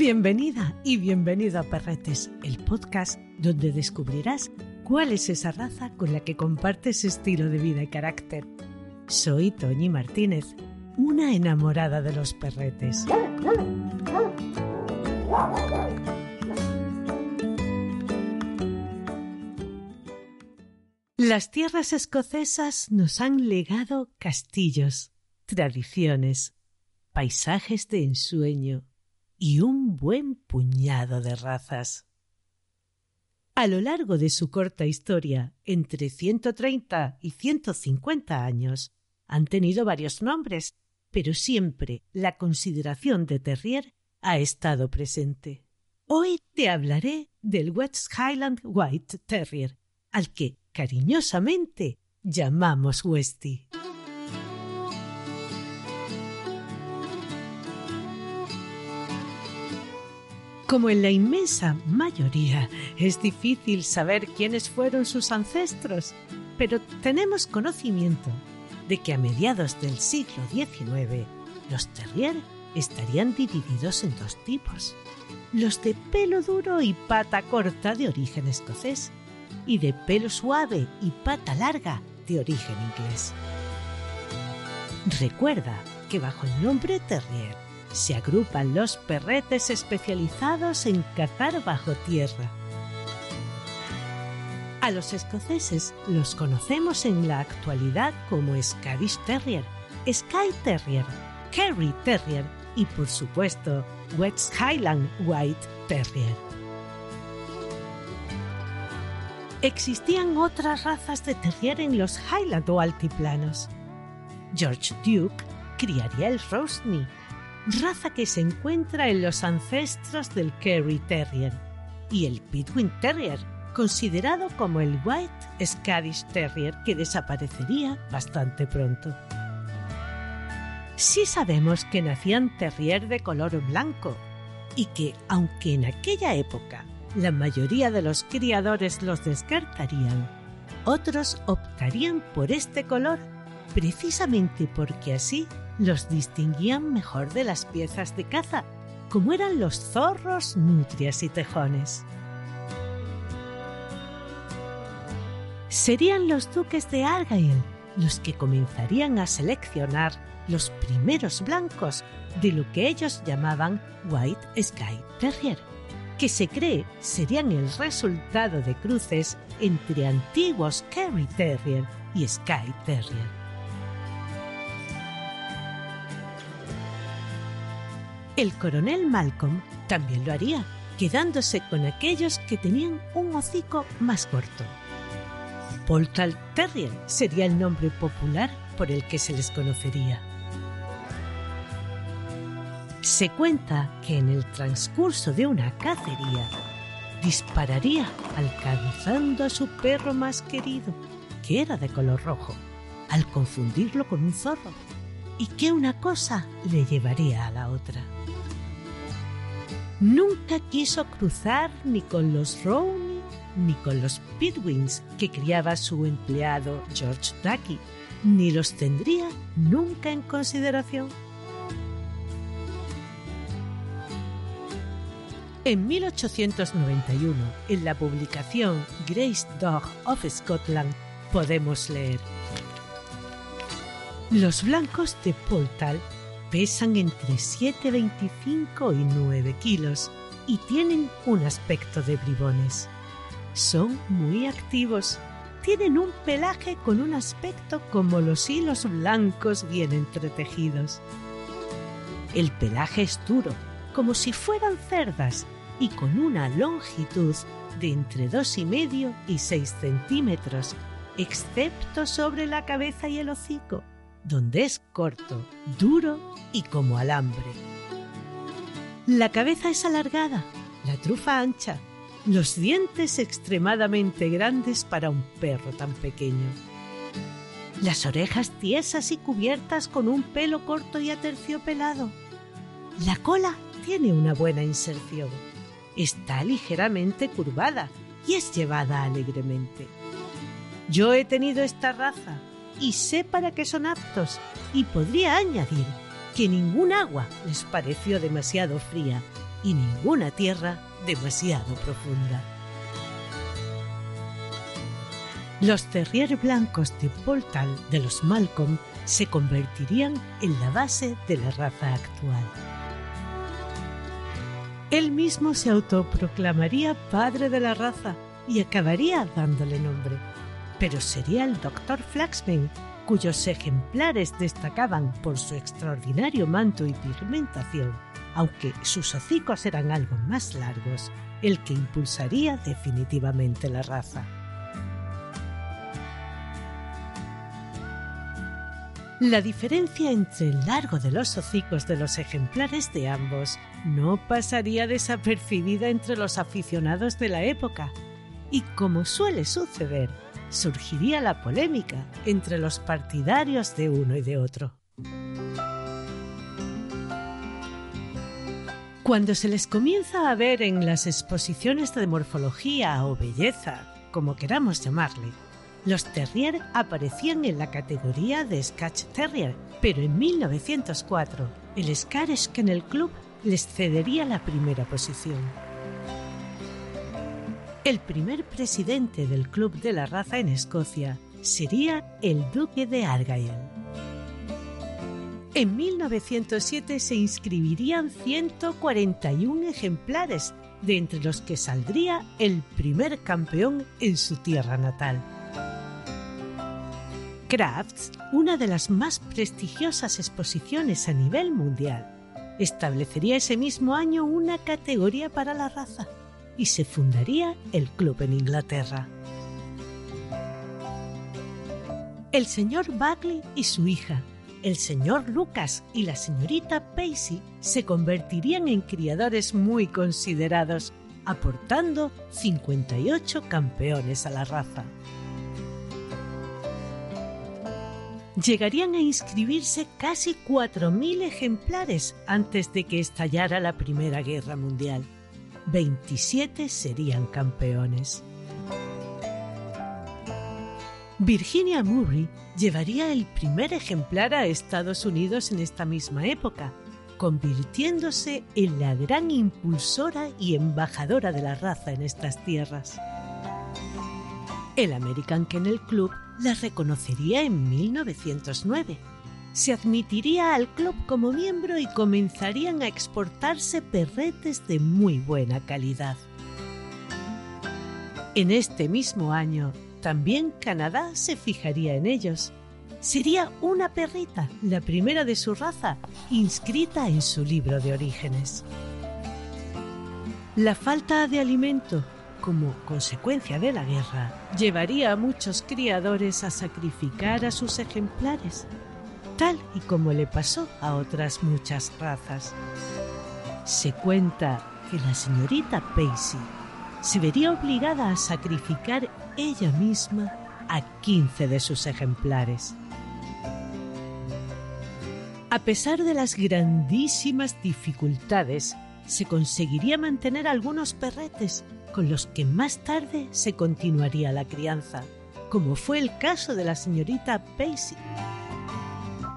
Bienvenida y bienvenido a Perretes, el podcast donde descubrirás cuál es esa raza con la que compartes estilo de vida y carácter. Soy Toñi Martínez, una enamorada de los perretes. Las tierras escocesas nos han legado castillos, tradiciones, paisajes de ensueño y un buen puñado de razas. A lo largo de su corta historia, entre 130 y 150 años, han tenido varios nombres, pero siempre la consideración de terrier ha estado presente. Hoy te hablaré del West Highland White Terrier, al que cariñosamente llamamos Westie. Como en la inmensa mayoría es difícil saber quiénes fueron sus ancestros, pero tenemos conocimiento de que a mediados del siglo XIX los terrier estarían divididos en dos tipos, los de pelo duro y pata corta de origen escocés y de pelo suave y pata larga de origen inglés. Recuerda que bajo el nombre terrier se agrupan los perretes especializados en cazar bajo tierra. A los escoceses los conocemos en la actualidad como Scottish Terrier, Skye Terrier, Kerry Terrier y por supuesto West Highland White Terrier. Existían otras razas de terrier en los Highland o altiplanos. George Duke criaría el Rosny, raza que se encuentra en los ancestros del Kerry Terrier, y el Pitwin Terrier, considerado como el White Scottish Terrier que desaparecería bastante pronto. Sí sabemos que nacían terrier de color blanco y que, aunque en aquella época la mayoría de los criadores los descartarían, otros optarían por este color precisamente porque así los distinguían mejor de las piezas de caza, como eran los zorros, nutrias y tejones. Serían los duques de Argyle los que comenzarían a seleccionar los primeros blancos de lo que ellos llamaban White Sky Terrier, que se cree serían el resultado de cruces entre antiguos Kerry Terrier y Sky Terrier. El coronel Malcolm también lo haría, quedándose con aquellos que tenían un hocico más corto. Poltal Terrier sería el nombre popular por el que se les conocería. Se cuenta que en el transcurso de una cacería dispararía alcanzando a su perro más querido, que era de color rojo, al confundirlo con un zorro, y que una cosa le llevaría a la otra. Nunca quiso cruzar ni con los Rowney ni con los Pitwins que criaba su empleado George Ducky, ni los tendría nunca en consideración. En 1891, en la publicación Grace Dog of Scotland, podemos leer Los blancos de Poltal pesan entre 7,25 y 9 kilos y tienen un aspecto de bribones. Son muy activos. Tienen un pelaje con un aspecto como los hilos blancos bien entretejidos. El pelaje es duro, como si fueran cerdas, y con una longitud de entre dos y medio y 6 centímetros, excepto sobre la cabeza y el hocico, donde es corto, duro y como alambre. La cabeza es alargada, la trufa ancha, los dientes extremadamente grandes para un perro tan pequeño. Las orejas tiesas y cubiertas con un pelo corto y aterciopelado. La cola tiene una buena inserción. Está ligeramente curvada y es llevada alegremente. Yo he tenido esta raza y sé para qué son aptos y podría añadir que ningún agua les pareció demasiado fría y ninguna tierra demasiado profunda. Los terrier blancos de Poltal de los Malcolm se convertirían en la base de la raza actual. Él mismo se autoproclamaría padre de la raza y acabaría dándole nombre, pero sería el Dr. Flaxman, cuyos ejemplares destacaban por su extraordinario manto y pigmentación, aunque sus hocicos eran algo más largos, el que impulsaría definitivamente la raza. La diferencia entre el largo de los hocicos de los ejemplares de ambos no pasaría desapercibida entre los aficionados de la época, y como suele suceder, surgiría la polémica entre los partidarios de uno y de otro. Cuando se les comienza a ver en las exposiciones de morfología o belleza, como queramos llamarle, los Terrier aparecían en la categoría de Scotch Terrier, pero en 1904 el Scottish Kennel Club les cedería la primera posición. El primer presidente del club de la raza en Escocia sería el duque de Argyll. En 1907 se inscribirían 141 ejemplares, de entre los que saldría el primer campeón en su tierra natal. Crafts, una de las más prestigiosas exposiciones a nivel mundial, establecería ese mismo año una categoría para la raza y se fundaría el club en Inglaterra. El señor Buckley y su hija, el señor Lucas y la señorita Pacey se convertirían en criadores muy considerados, aportando 58 campeones a la raza. llegarían a inscribirse casi 4.000 ejemplares antes de que estallara la Primera Guerra Mundial. 27 serían campeones. Virginia Murray llevaría el primer ejemplar a Estados Unidos en esta misma época, convirtiéndose en la gran impulsora y embajadora de la raza en estas tierras. El American Kennel Club la reconocería en 1909. Se admitiría al club como miembro y comenzarían a exportarse perretes de muy buena calidad. En este mismo año, también Canadá se fijaría en ellos. Sería una perrita, la primera de su raza, inscrita en su libro de orígenes. La falta de alimento como consecuencia de la guerra, llevaría a muchos criadores a sacrificar a sus ejemplares, tal y como le pasó a otras muchas razas. Se cuenta que la señorita Pacey se vería obligada a sacrificar ella misma a 15 de sus ejemplares. A pesar de las grandísimas dificultades, se conseguiría mantener algunos perretes con los que más tarde se continuaría la crianza, como fue el caso de la señorita Pacey.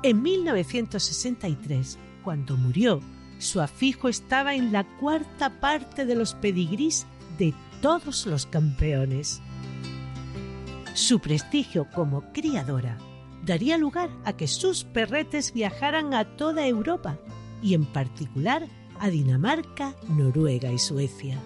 En 1963, cuando murió, su afijo estaba en la cuarta parte de los pedigrís de todos los campeones. Su prestigio como criadora daría lugar a que sus perretes viajaran a toda Europa y en particular a Dinamarca, Noruega y Suecia.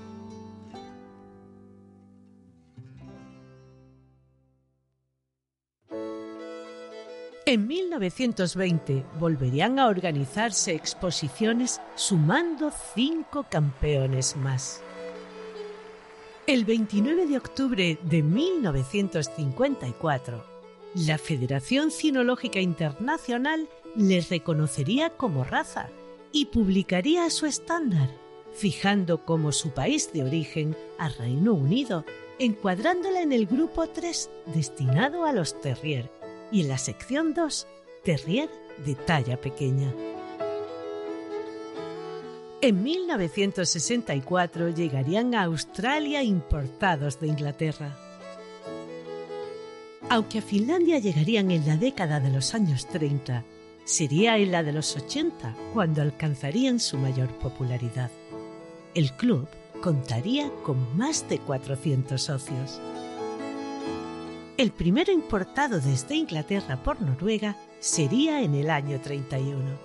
En 1920 volverían a organizarse exposiciones sumando cinco campeones más. El 29 de octubre de 1954, la Federación Cinológica Internacional les reconocería como raza y publicaría su estándar, fijando como su país de origen a Reino Unido, encuadrándola en el grupo 3 destinado a los terrier y en la sección 2, Terrier de talla pequeña. En 1964 llegarían a Australia importados de Inglaterra. Aunque a Finlandia llegarían en la década de los años 30, sería en la de los 80 cuando alcanzarían su mayor popularidad. El club contaría con más de 400 socios. El primero importado desde Inglaterra por Noruega sería en el año 31.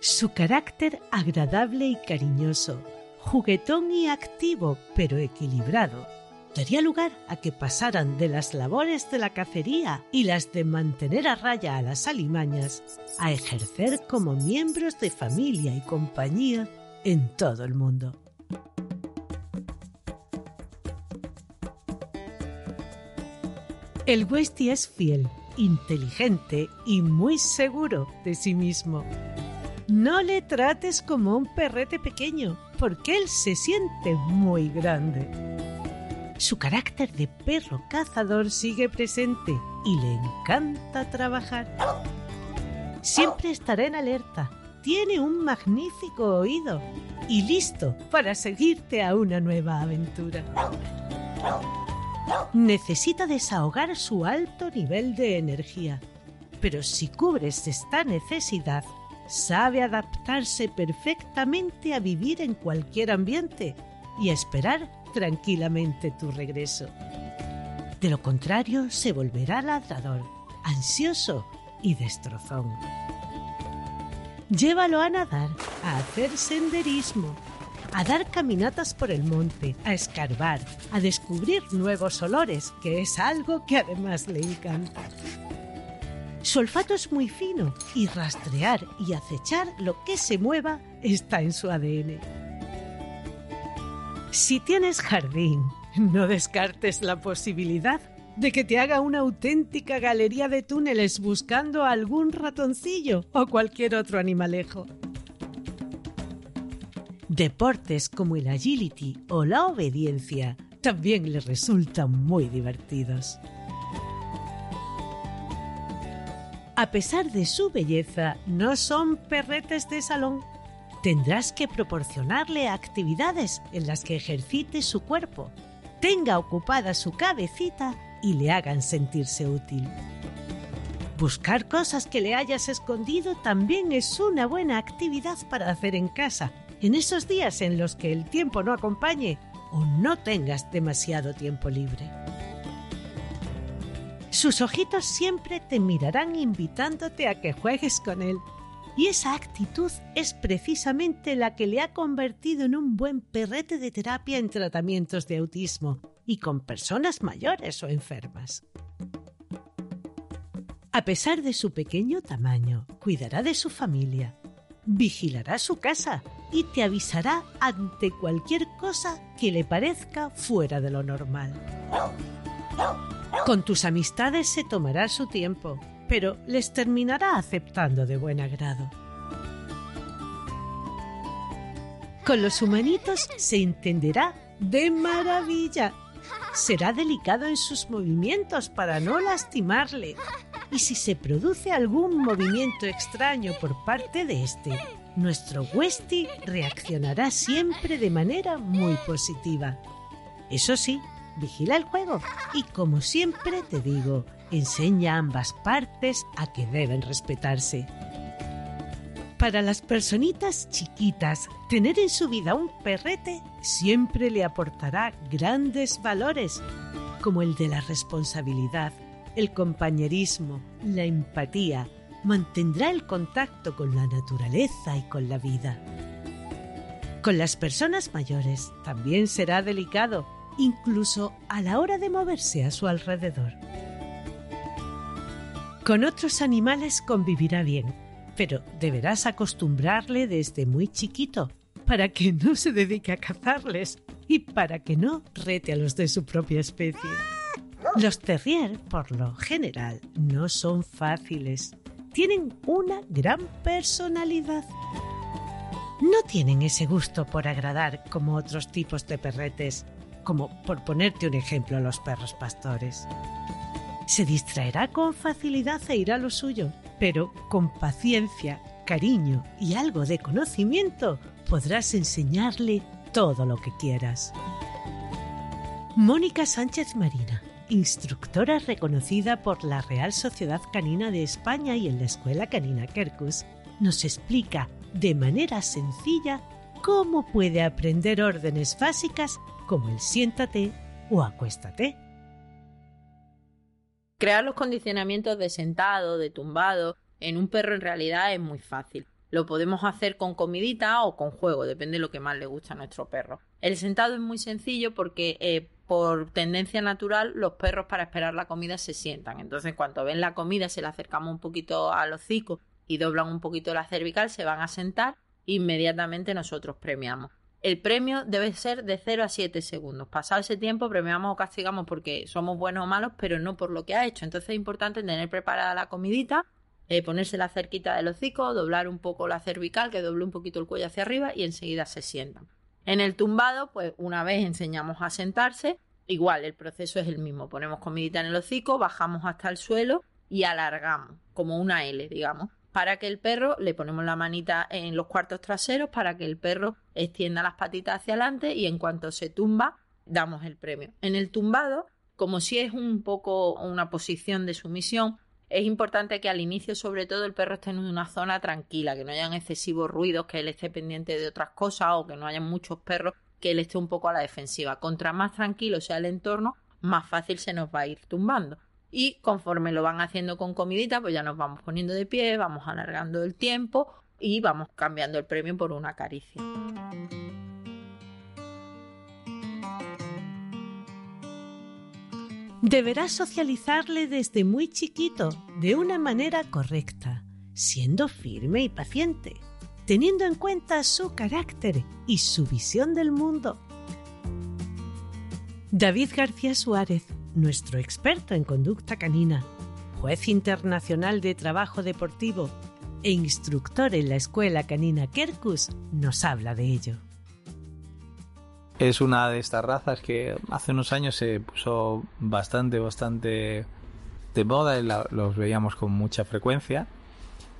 Su carácter agradable y cariñoso, juguetón y activo, pero equilibrado, daría lugar a que pasaran de las labores de la cacería y las de mantener a raya a las alimañas a ejercer como miembros de familia y compañía en todo el mundo. El Westie es fiel, inteligente y muy seguro de sí mismo. No le trates como un perrete pequeño, porque él se siente muy grande. Su carácter de perro cazador sigue presente y le encanta trabajar. Siempre estará en alerta, tiene un magnífico oído y listo para seguirte a una nueva aventura. Necesita desahogar su alto nivel de energía, pero si cubres esta necesidad, sabe adaptarse perfectamente a vivir en cualquier ambiente y a esperar tranquilamente tu regreso. De lo contrario, se volverá ladrador, ansioso y destrozón. Llévalo a nadar, a hacer senderismo, a dar caminatas por el monte, a escarbar, a descubrir nuevos olores, que es algo que además le encanta. Su olfato es muy fino y rastrear y acechar lo que se mueva está en su ADN. Si tienes jardín, no descartes la posibilidad de que te haga una auténtica galería de túneles buscando algún ratoncillo o cualquier otro animalejo. Deportes como el agility o la obediencia también le resultan muy divertidos. A pesar de su belleza, no son perretes de salón. Tendrás que proporcionarle actividades en las que ejercite su cuerpo, tenga ocupada su cabecita y le hagan sentirse útil. Buscar cosas que le hayas escondido también es una buena actividad para hacer en casa, en esos días en los que el tiempo no acompañe o no tengas demasiado tiempo libre. Sus ojitos siempre te mirarán invitándote a que juegues con él. Y esa actitud es precisamente la que le ha convertido en un buen perrete de terapia en tratamientos de autismo y con personas mayores o enfermas. A pesar de su pequeño tamaño, cuidará de su familia, vigilará su casa y te avisará ante cualquier cosa que le parezca fuera de lo normal. Con tus amistades se tomará su tiempo, pero les terminará aceptando de buen agrado. Con los humanitos se entenderá de maravilla será delicado en sus movimientos para no lastimarle. Y si se produce algún movimiento extraño por parte de este, nuestro Westy reaccionará siempre de manera muy positiva. Eso sí, vigila el juego y como siempre te digo, enseña a ambas partes a que deben respetarse. Para las personitas chiquitas, tener en su vida un perrete siempre le aportará grandes valores, como el de la responsabilidad, el compañerismo, la empatía, mantendrá el contacto con la naturaleza y con la vida. Con las personas mayores también será delicado, incluso a la hora de moverse a su alrededor. Con otros animales convivirá bien, pero deberás acostumbrarle desde muy chiquito para que no se dedique a cazarles y para que no rete a los de su propia especie. Los terrier, por lo general, no son fáciles. Tienen una gran personalidad. No tienen ese gusto por agradar como otros tipos de perretes, como por ponerte un ejemplo los perros pastores. Se distraerá con facilidad e irá a lo suyo, pero con paciencia, cariño y algo de conocimiento podrás enseñarle todo lo que quieras. Mónica Sánchez Marina, instructora reconocida por la Real Sociedad Canina de España y en la Escuela Canina Kerkus, nos explica de manera sencilla cómo puede aprender órdenes básicas como el siéntate o acuéstate. Crear los condicionamientos de sentado, de tumbado, en un perro en realidad es muy fácil. Lo podemos hacer con comidita o con juego, depende de lo que más le gusta a nuestro perro. El sentado es muy sencillo porque eh, por tendencia natural los perros para esperar la comida se sientan. Entonces cuando ven la comida se le acercamos un poquito al hocico y doblan un poquito la cervical, se van a sentar, inmediatamente nosotros premiamos. El premio debe ser de 0 a 7 segundos. Pasado ese tiempo premiamos o castigamos porque somos buenos o malos, pero no por lo que ha hecho. Entonces es importante tener preparada la comidita eh, ponérsela cerquita del hocico, doblar un poco la cervical, que doble un poquito el cuello hacia arriba y enseguida se sientan. En el tumbado, pues una vez enseñamos a sentarse, igual el proceso es el mismo. Ponemos comidita en el hocico, bajamos hasta el suelo y alargamos, como una L, digamos, para que el perro le ponemos la manita en los cuartos traseros para que el perro extienda las patitas hacia adelante y en cuanto se tumba, damos el premio. En el tumbado, como si es un poco una posición de sumisión, es importante que al inicio, sobre todo, el perro esté en una zona tranquila, que no hayan excesivos ruidos, que él esté pendiente de otras cosas o que no haya muchos perros, que él esté un poco a la defensiva. Contra más tranquilo sea el entorno, más fácil se nos va a ir tumbando. Y conforme lo van haciendo con comidita, pues ya nos vamos poniendo de pie, vamos alargando el tiempo y vamos cambiando el premio por una caricia. Deberás socializarle desde muy chiquito de una manera correcta, siendo firme y paciente, teniendo en cuenta su carácter y su visión del mundo. David García Suárez, nuestro experto en conducta canina, juez internacional de trabajo deportivo e instructor en la escuela canina Kerkus, nos habla de ello. Es una de estas razas que hace unos años se puso bastante, bastante de moda y los veíamos con mucha frecuencia.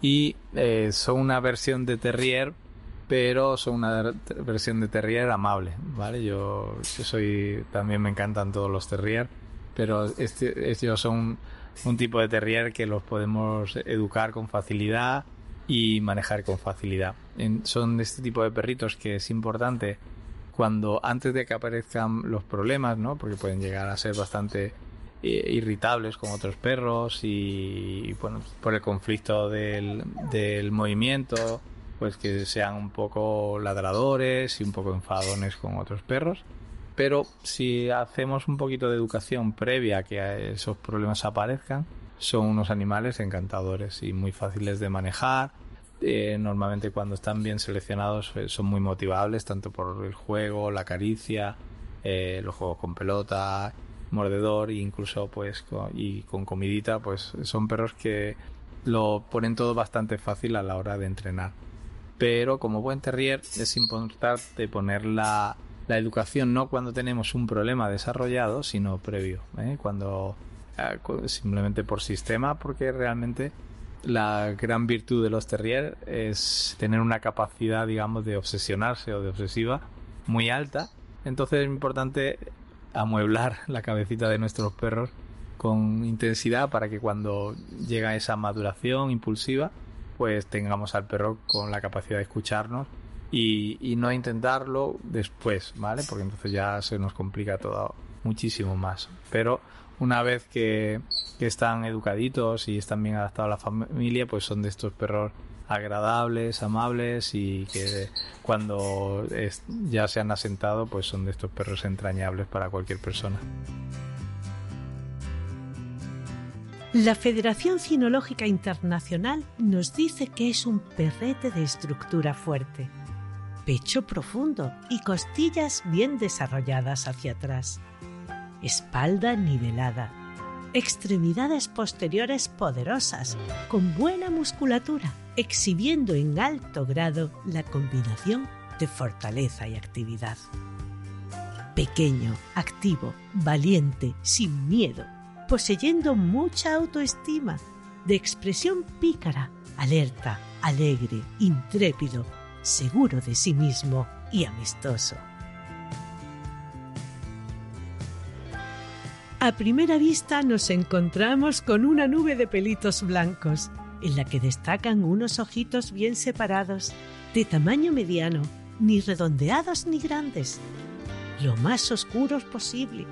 Y eh, son una versión de Terrier, pero son una versión de Terrier amable, ¿vale? Yo, soy, también me encantan todos los Terrier, pero este, estos son un tipo de Terrier que los podemos educar con facilidad y manejar con facilidad. son este tipo de perritos que es importante cuando antes de que aparezcan los problemas, ¿no? Porque pueden llegar a ser bastante eh, irritables con otros perros y, bueno, por el conflicto del, del movimiento, pues que sean un poco ladradores y un poco enfadones con otros perros. Pero si hacemos un poquito de educación previa a que esos problemas aparezcan, son unos animales encantadores y muy fáciles de manejar eh, normalmente cuando están bien seleccionados eh, son muy motivables, tanto por el juego, la caricia, eh, los juegos con pelota, mordedor, e incluso pues con, y con comidita, pues son perros que lo ponen todo bastante fácil a la hora de entrenar. Pero como buen terrier es importante poner la, la educación no cuando tenemos un problema desarrollado, sino previo, cuando simplemente por sistema, porque realmente la gran virtud de los terrier es tener una capacidad, digamos, de obsesionarse o de obsesiva muy alta. Entonces es importante amueblar la cabecita de nuestros perros con intensidad para que cuando llega esa maduración impulsiva, pues tengamos al perro con la capacidad de escucharnos y, y no intentarlo después, ¿vale? Porque entonces ya se nos complica todo muchísimo más. Pero una vez que, están educaditos y están bien adaptados a la familia, pues son de estos perros agradables, amables y que cuando ya se han asentado, pues son de estos perros entrañables para cualquier persona. La Federación Cinológica Internacional nos dice que es un perrete de estructura fuerte, pecho profundo y costillas bien desarrolladas hacia atrás espalda nivelada, extremidades posteriores poderosas, con buena musculatura, exhibiendo en alto grado la combinación de fortaleza y actividad. Pequeño, activo, valiente, sin miedo, poseyendo mucha autoestima, de expresión pícara, alerta, alegre, intrépido, seguro de sí mismo y amistoso. A primera vista nos encontramos con una nube de pelitos blancos, en la que destacan unos ojitos bien separados, de tamaño mediano, ni redondeados ni grandes, lo más oscuros posible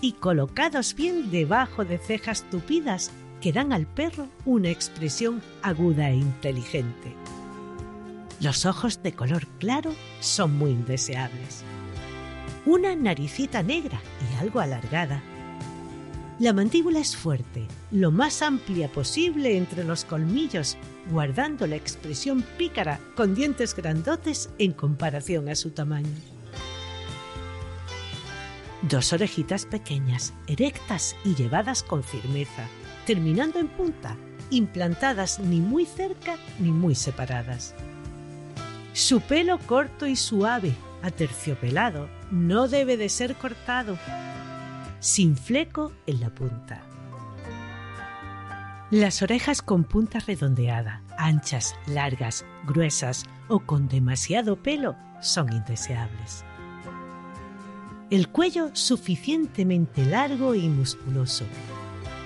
y colocados bien debajo de cejas tupidas que dan al perro una expresión aguda e inteligente. Los ojos de color claro son muy indeseables. Una naricita negra y algo alargada. La mandíbula es fuerte, lo más amplia posible entre los colmillos, guardando la expresión pícara con dientes grandotes en comparación a su tamaño. Dos orejitas pequeñas, erectas y llevadas con firmeza, terminando en punta, implantadas ni muy cerca ni muy separadas. Su pelo corto y suave, aterciopelado, no debe de ser cortado, sin fleco en la punta. Las orejas con punta redondeada, anchas, largas, gruesas o con demasiado pelo son indeseables. El cuello suficientemente largo y musculoso.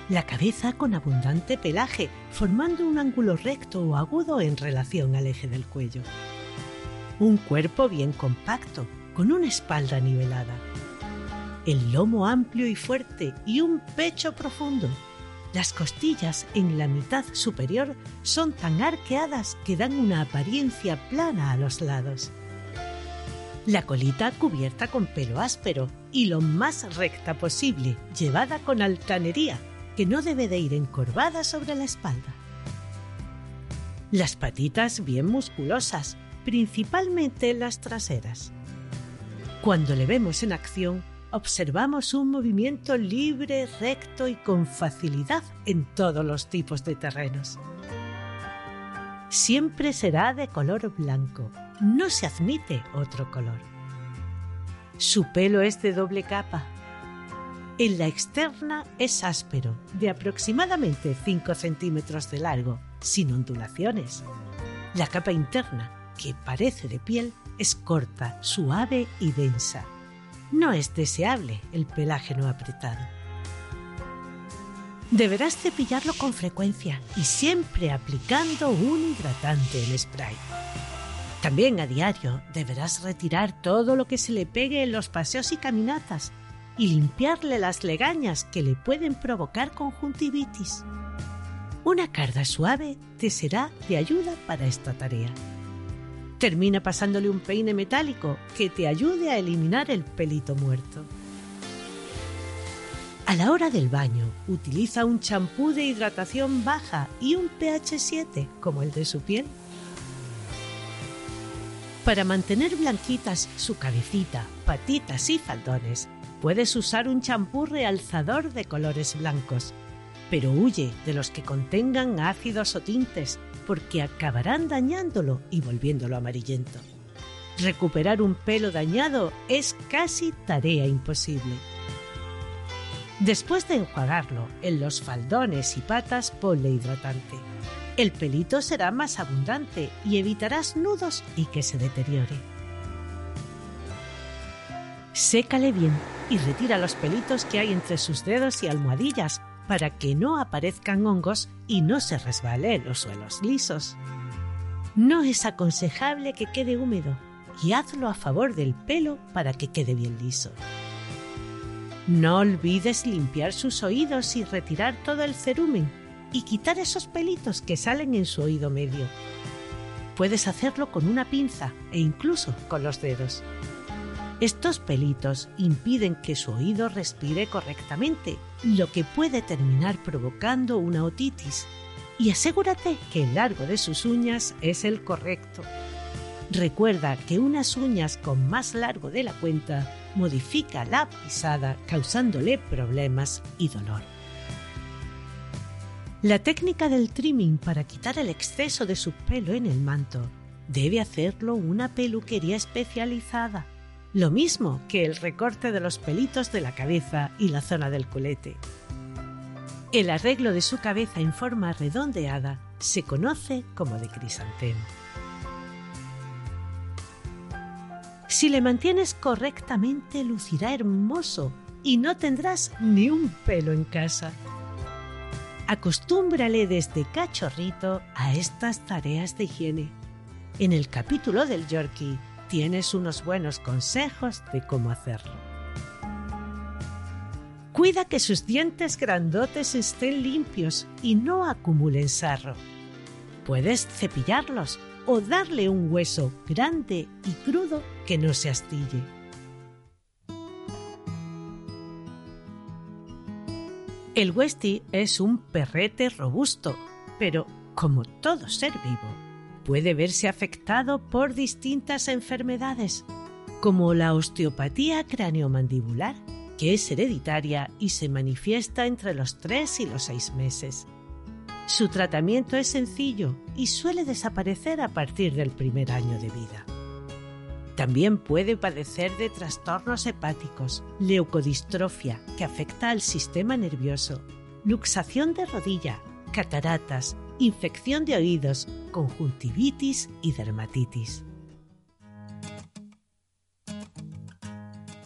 La cabeza con abundante pelaje, formando un ángulo recto o agudo en relación al eje del cuello. Un cuerpo bien compacto, con una espalda nivelada. El lomo amplio y fuerte y un pecho profundo. Las costillas en la mitad superior son tan arqueadas que dan una apariencia plana a los lados la colita cubierta con pelo áspero y lo más recta posible, llevada con altanería, que no debe de ir encorvada sobre la espalda. Las patitas bien musculosas, principalmente las traseras. Cuando le vemos en acción, observamos un movimiento libre, recto y con facilidad en todos los tipos de terrenos. Siempre será de color blanco, no se admite otro color. Su pelo es de doble capa. En la externa es áspero, de aproximadamente 5 centímetros de largo, sin ondulaciones. La capa interna, que parece de piel, es corta, suave y densa. No es deseable el pelaje no apretado. Deberás cepillarlo con frecuencia y siempre aplicando un hidratante en spray. También a diario deberás retirar todo lo que se le pegue en los paseos y caminatas y limpiarle las legañas que le pueden provocar conjuntivitis. Una carga suave te será de ayuda para esta tarea. Termina pasándole un peine metálico que te ayude a eliminar el pelito muerto. A la hora del baño, utiliza un champú de hidratación baja y un pH 7 como el de su piel para mantener blanquitas su cabecita, patitas y faldones, puedes usar un champú realzador de colores blancos, pero huye de los que contengan ácidos o tintes porque acabarán dañándolo y volviéndolo amarillento. Recuperar un pelo dañado es casi tarea imposible. Después de enjuagarlo, en los faldones y patas ponle hidratante el pelito será más abundante y evitarás nudos y que se deteriore. Sécale bien y retira los pelitos que hay entre sus dedos y almohadillas para que no aparezcan hongos y no se resbale en los suelos lisos. No es aconsejable que quede húmedo y hazlo a favor del pelo para que quede bien liso. No olvides limpiar sus oídos y retirar todo el cerumen y quitar esos pelitos que salen en su oído medio. Puedes hacerlo con una pinza e incluso con los dedos. Estos pelitos impiden que su oído respire correctamente, lo que puede terminar provocando una otitis. Y asegúrate que el largo de sus uñas es el correcto. Recuerda que unas uñas con más largo de la cuenta modifica la pisada causándole problemas y dolor. La técnica del trimming para quitar el exceso de su pelo en el manto debe hacerlo una peluquería especializada, lo mismo que el recorte de los pelitos de la cabeza y la zona del culete. El arreglo de su cabeza en forma redondeada se conoce como de crisantemo. Si le mantienes correctamente, lucirá hermoso y no tendrás ni un pelo en casa acostúmbrale desde cachorrito a estas tareas de higiene. En el capítulo del Yorkie tienes unos buenos consejos de cómo hacerlo. Cuida que sus dientes grandotes estén limpios y no acumulen sarro. Puedes cepillarlos o darle un hueso grande y crudo que no se astille. El Westie es un perrete robusto, pero como todo ser vivo, puede verse afectado por distintas enfermedades, como la osteopatía craneomandibular, que es hereditaria y se manifiesta entre los 3 y los 6 meses. Su tratamiento es sencillo y suele desaparecer a partir del primer año de vida. También puede padecer de trastornos hepáticos, leucodistrofia, que afecta al sistema nervioso, luxación de rodilla, cataratas, infección de oídos, conjuntivitis y dermatitis.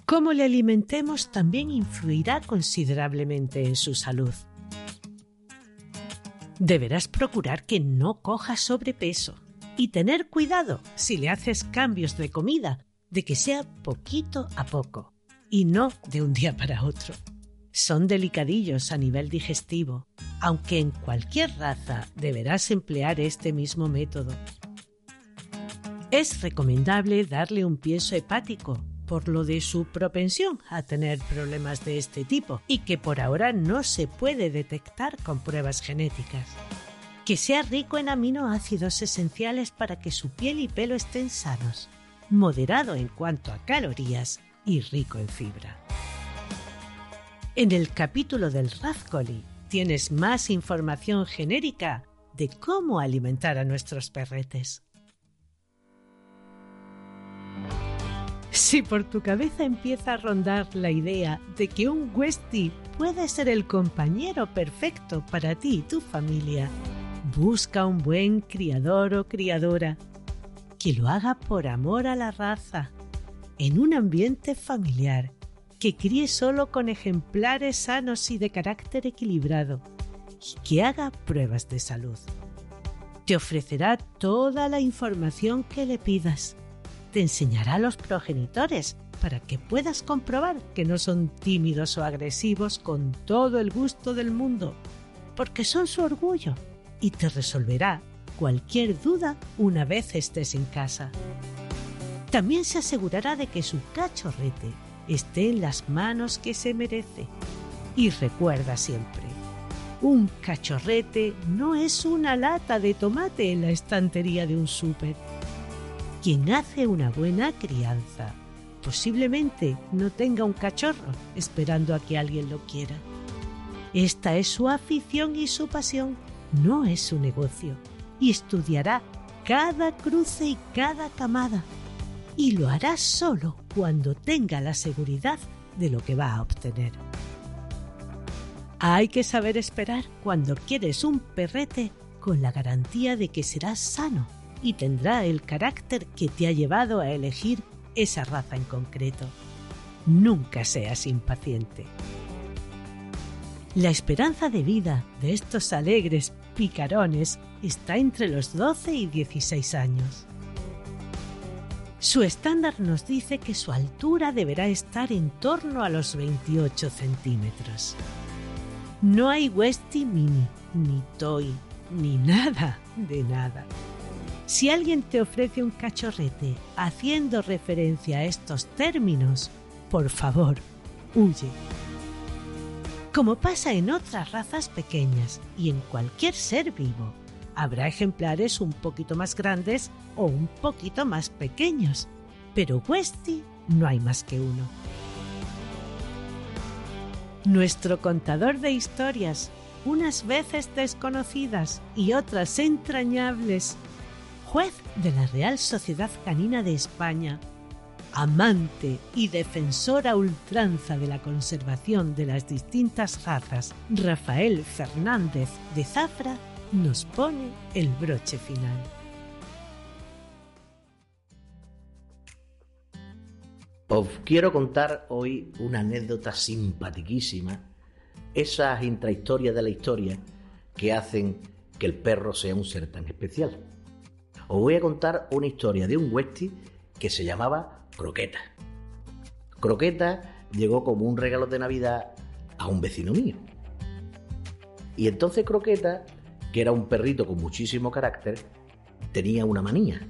Cómo le alimentemos también influirá considerablemente en su salud. Deberás procurar que no coja sobrepeso y tener cuidado si le haces cambios de comida, de que sea poquito a poco y no de un día para otro. Son delicadillos a nivel digestivo, aunque en cualquier raza deberás emplear este mismo método. Es recomendable darle un pienso hepático por lo de su propensión a tener problemas de este tipo y que por ahora no se puede detectar con pruebas genéticas que sea rico en aminoácidos esenciales para que su piel y pelo estén sanos, moderado en cuanto a calorías y rico en fibra. En el capítulo del Razcoli tienes más información genérica de cómo alimentar a nuestros perretes. Si por tu cabeza empieza a rondar la idea de que un Westie puede ser el compañero perfecto para ti y tu familia, Busca un buen criador o criadora que lo haga por amor a la raza, en un ambiente familiar, que críe solo con ejemplares sanos y de carácter equilibrado, y que haga pruebas de salud. Te ofrecerá toda la información que le pidas. Te enseñará a los progenitores para que puedas comprobar que no son tímidos o agresivos con todo el gusto del mundo, porque son su orgullo y te resolverá cualquier duda una vez estés en casa. También se asegurará de que su cachorrete esté en las manos que se merece. Y recuerda siempre, un cachorrete no es una lata de tomate en la estantería de un súper. Quien hace una buena crianza posiblemente no tenga un cachorro esperando a que alguien lo quiera. Esta es su afición y su pasión no es su negocio y estudiará cada cruce y cada camada y lo hará solo cuando tenga la seguridad de lo que va a obtener. Hay que saber esperar cuando quieres un perrete con la garantía de que será sano y tendrá el carácter que te ha llevado a elegir esa raza en concreto. Nunca seas impaciente. La esperanza de vida de estos alegres picarones está entre los 12 y 16 años. Su estándar nos dice que su altura deberá estar en torno a los 28 centímetros. No hay Westie Mini, ni Toy, ni nada de nada. Si alguien te ofrece un cachorrete haciendo referencia a estos términos, por favor, huye. Como pasa en otras razas pequeñas y en cualquier ser vivo, habrá ejemplares un poquito más grandes o un poquito más pequeños, pero Westie no hay más que uno. Nuestro contador de historias, unas veces desconocidas y otras entrañables, juez de la Real Sociedad Canina de España, amante y defensora ultranza de la conservación de las distintas razas, Rafael Fernández de Zafra, nos pone el broche final. Os quiero contar hoy una anécdota simpaticísima, esas intrahistorias de la historia que hacen que el perro sea un ser tan especial. Os voy a contar una historia de un Westie que se llamaba Croqueta. Croqueta llegó como un regalo de Navidad a un vecino mío. Y entonces Croqueta, que era un perrito con muchísimo carácter, tenía una manía.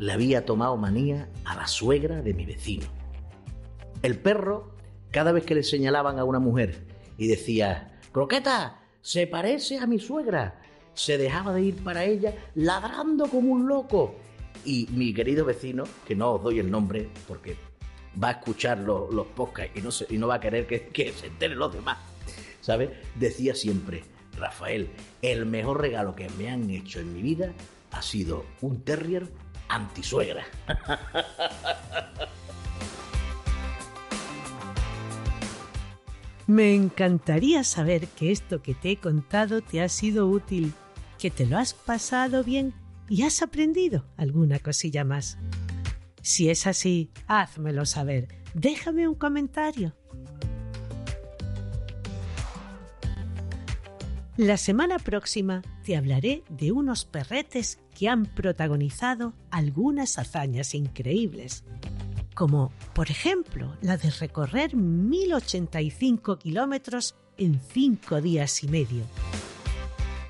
Le había tomado manía a la suegra de mi vecino. El perro, cada vez que le señalaban a una mujer y decía, Croqueta, se parece a mi suegra, se dejaba de ir para ella ladrando como un loco. Y mi querido vecino, que no os doy el nombre porque va a escuchar los, los podcasts y no, se- y no va a querer que, que se enteren los demás, ¿sabes? Decía siempre, Rafael, el mejor regalo que me han hecho en mi vida ha sido un terrier antisuegra. Me encantaría saber que esto que te he contado te ha sido útil, que te lo has pasado bien y has aprendido alguna cosilla más. Si es así, házmelo saber. Déjame un comentario. La semana próxima te hablaré de unos perretes que han protagonizado algunas hazañas increíbles como por ejemplo la de recorrer 1085 kilómetros en cinco días y medio.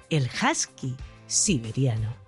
El husky siberiano.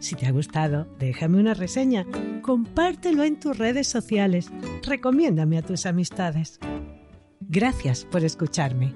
Si te ha gustado, déjame una reseña, compártelo en tus redes sociales, recomiéndame a tus amistades. Gracias por escucharme.